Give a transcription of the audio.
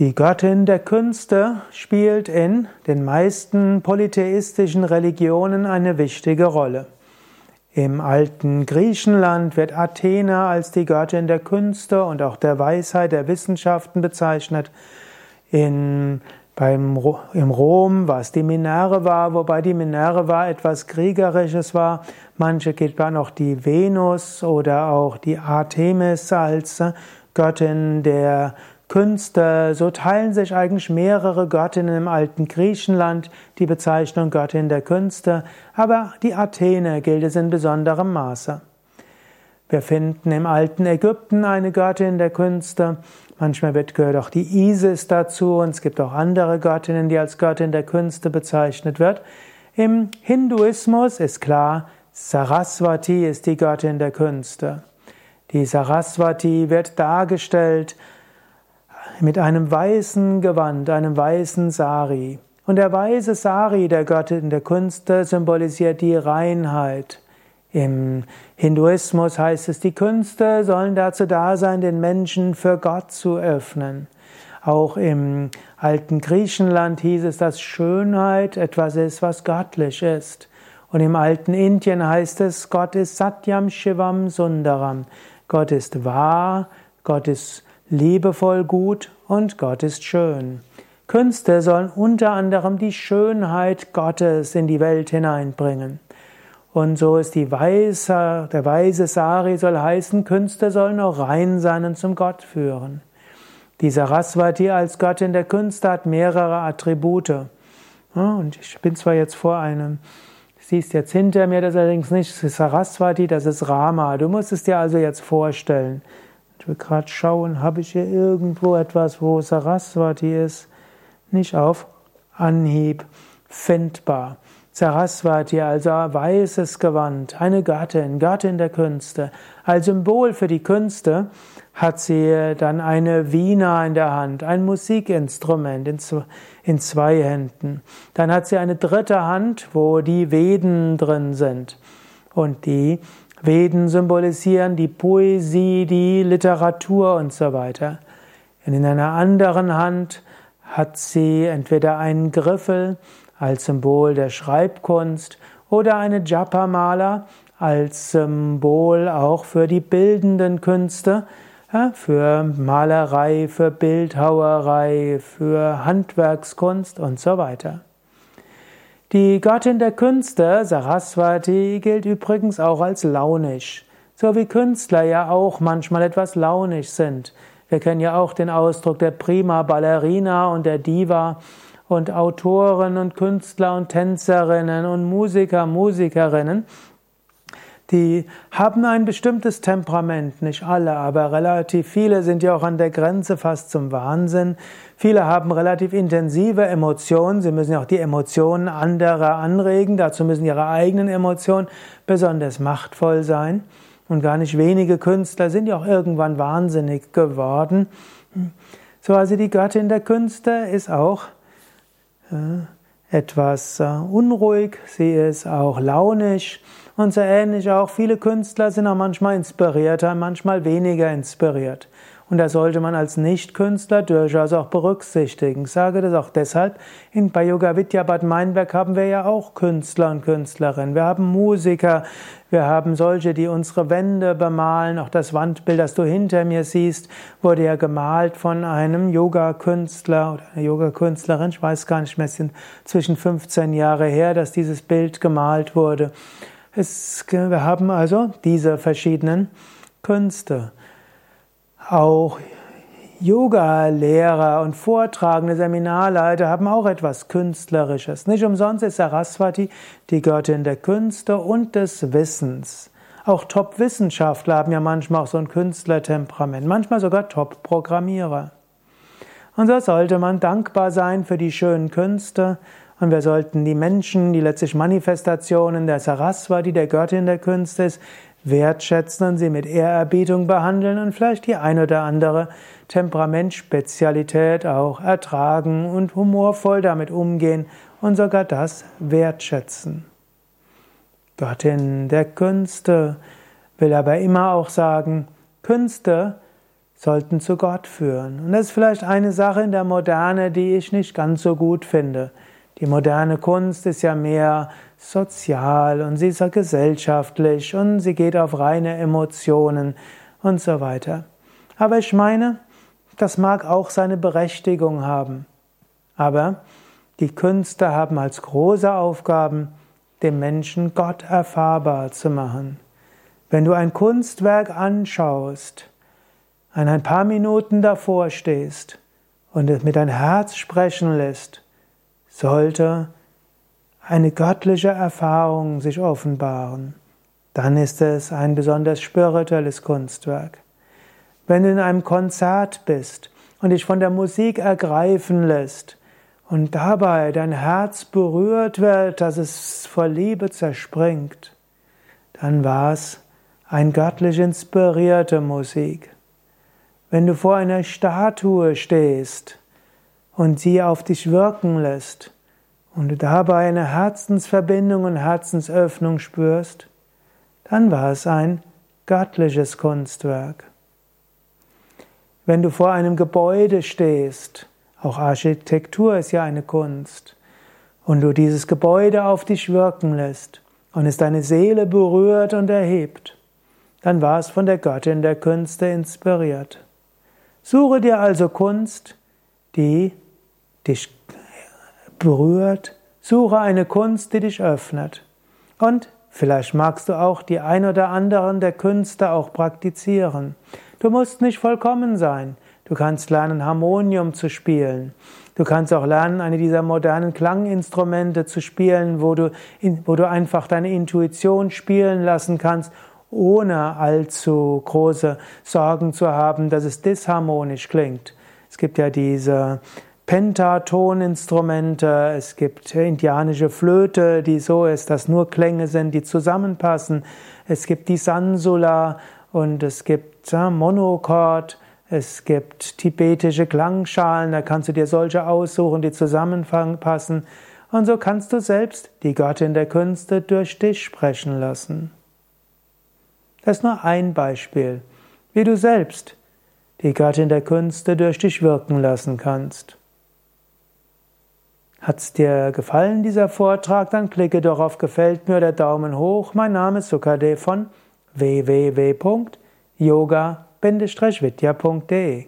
Die Göttin der Künste spielt in den meisten polytheistischen Religionen eine wichtige Rolle. Im alten Griechenland wird Athena als die Göttin der Künste und auch der Weisheit der Wissenschaften bezeichnet. In, beim, Im Rom war es die Minerva, wobei die Minerva etwas Kriegerisches war. Manche man auch die Venus oder auch die Artemis als Göttin der Künste, so teilen sich eigentlich mehrere Göttinnen im alten Griechenland die Bezeichnung Göttin der Künste, aber die Athene gilt es in besonderem Maße. Wir finden im alten Ägypten eine Göttin der Künste. Manchmal wird, gehört auch die Isis dazu und es gibt auch andere Göttinnen, die als Göttin der Künste bezeichnet wird. Im Hinduismus ist klar, Saraswati ist die Göttin der Künste. Die Saraswati wird dargestellt mit einem weißen Gewand, einem weißen Sari. Und der weiße Sari der Göttin der Künste symbolisiert die Reinheit. Im Hinduismus heißt es, die Künste sollen dazu da sein, den Menschen für Gott zu öffnen. Auch im alten Griechenland hieß es, dass Schönheit etwas ist, was göttlich ist. Und im alten Indien heißt es, Gott ist Satyam Shivam Sundaram. Gott ist wahr, Gott ist liebevoll gut und Gott ist schön. Künste sollen unter anderem die Schönheit Gottes in die Welt hineinbringen. Und so ist die Weise, der weise Sari soll heißen, Künste sollen auch rein sein und zum Gott führen. Die Saraswati als Göttin der Künste hat mehrere Attribute. Und ich bin zwar jetzt vor einem, siehst jetzt hinter mir, das ist allerdings nicht Saraswati, das ist Rama. Du musst es dir also jetzt vorstellen. Ich will gerade schauen, habe ich hier irgendwo etwas, wo Saraswati ist? Nicht auf Anhieb findbar. Saraswati, also weißes Gewand, eine Gattin, Gattin der Künste. Als Symbol für die Künste hat sie dann eine Vina in der Hand, ein Musikinstrument in zwei Händen. Dann hat sie eine dritte Hand, wo die Veden drin sind. Und die Veden symbolisieren die Poesie, die Literatur und so weiter. Und in einer anderen Hand hat sie entweder einen Griffel als Symbol der Schreibkunst oder eine Japa-Mala als Symbol auch für die bildenden Künste, für Malerei, für Bildhauerei, für Handwerkskunst und so weiter. Die Göttin der Künste, Saraswati, gilt übrigens auch als launisch, so wie Künstler ja auch manchmal etwas launisch sind. Wir kennen ja auch den Ausdruck der Prima Ballerina und der Diva und Autoren und Künstler und Tänzerinnen und Musiker, Musikerinnen die haben ein bestimmtes Temperament, nicht alle, aber relativ viele sind ja auch an der Grenze fast zum Wahnsinn. Viele haben relativ intensive Emotionen, sie müssen ja auch die Emotionen anderer anregen, dazu müssen ihre eigenen Emotionen besonders machtvoll sein. Und gar nicht wenige Künstler sind ja auch irgendwann wahnsinnig geworden. So also die Göttin der Künste ist auch äh, etwas äh, unruhig, sie ist auch launisch und so ähnlich auch. Viele Künstler sind auch manchmal inspirierter, manchmal weniger inspiriert. Und da sollte man als Nicht-Künstler durchaus auch berücksichtigen. Ich sage das auch deshalb. In, bei Yoga Vidya Bad Meinberg haben wir ja auch Künstler und Künstlerinnen. Wir haben Musiker, wir haben solche, die unsere Wände bemalen. Auch das Wandbild, das du hinter mir siehst, wurde ja gemalt von einem Yoga-Künstler oder einer Yoga-Künstlerin. Ich weiß gar nicht mehr, es sind zwischen 15 Jahre her, dass dieses Bild gemalt wurde. Es, wir haben also diese verschiedenen Künste. Auch Yoga-Lehrer und vortragende Seminarleiter haben auch etwas Künstlerisches. Nicht umsonst ist Saraswati die Göttin der Künste und des Wissens. Auch Top-Wissenschaftler haben ja manchmal auch so ein Künstlertemperament, manchmal sogar Top-Programmierer. Und so sollte man dankbar sein für die schönen Künste und wir sollten die Menschen, die letztlich Manifestationen der Saraswati, der Göttin der Künste ist, wertschätzen und sie mit Ehrerbietung behandeln und vielleicht die ein oder andere Temperamentspezialität auch ertragen und humorvoll damit umgehen und sogar das wertschätzen. Göttin der Künste will aber immer auch sagen, Künste sollten zu Gott führen. Und das ist vielleicht eine Sache in der Moderne, die ich nicht ganz so gut finde. Die moderne Kunst ist ja mehr sozial und sie ist ja gesellschaftlich und sie geht auf reine Emotionen und so weiter. Aber ich meine, das mag auch seine Berechtigung haben. Aber die Künste haben als große Aufgaben, dem Menschen Gott erfahrbar zu machen. Wenn du ein Kunstwerk anschaust, an ein paar Minuten davor stehst und es mit dein Herz sprechen lässt, sollte eine göttliche Erfahrung sich offenbaren, dann ist es ein besonders spirituelles Kunstwerk. Wenn du in einem Konzert bist und dich von der Musik ergreifen lässt und dabei dein Herz berührt wird, dass es vor Liebe zerspringt, dann war es ein göttlich inspirierte Musik. Wenn du vor einer Statue stehst und sie auf dich wirken lässt und du dabei eine Herzensverbindung und Herzensöffnung spürst, dann war es ein göttliches Kunstwerk. Wenn du vor einem Gebäude stehst, auch Architektur ist ja eine Kunst, und du dieses Gebäude auf dich wirken lässt und es deine Seele berührt und erhebt, dann war es von der Göttin der Künste inspiriert. Suche dir also Kunst, die dich berührt. Suche eine Kunst, die dich öffnet. Und vielleicht magst du auch die ein oder anderen der Künste auch praktizieren. Du musst nicht vollkommen sein. Du kannst lernen, Harmonium zu spielen. Du kannst auch lernen, eine dieser modernen Klanginstrumente zu spielen, wo du, wo du einfach deine Intuition spielen lassen kannst ohne allzu große Sorgen zu haben, dass es disharmonisch klingt. Es gibt ja diese Pentatoninstrumente, es gibt indianische Flöte, die so ist, dass nur Klänge sind, die zusammenpassen. Es gibt die Sansula und es gibt Monochord. Es gibt tibetische Klangschalen, da kannst du dir solche aussuchen, die zusammenpassen. Und so kannst du selbst die Göttin der Künste durch dich sprechen lassen. Das ist nur ein Beispiel, wie du selbst die Göttin der Künste durch dich wirken lassen kannst. Hat's dir gefallen, dieser Vortrag? Dann klicke doch auf Gefällt mir oder Daumen hoch. Mein Name ist Sukade von www.yoga-vidya.de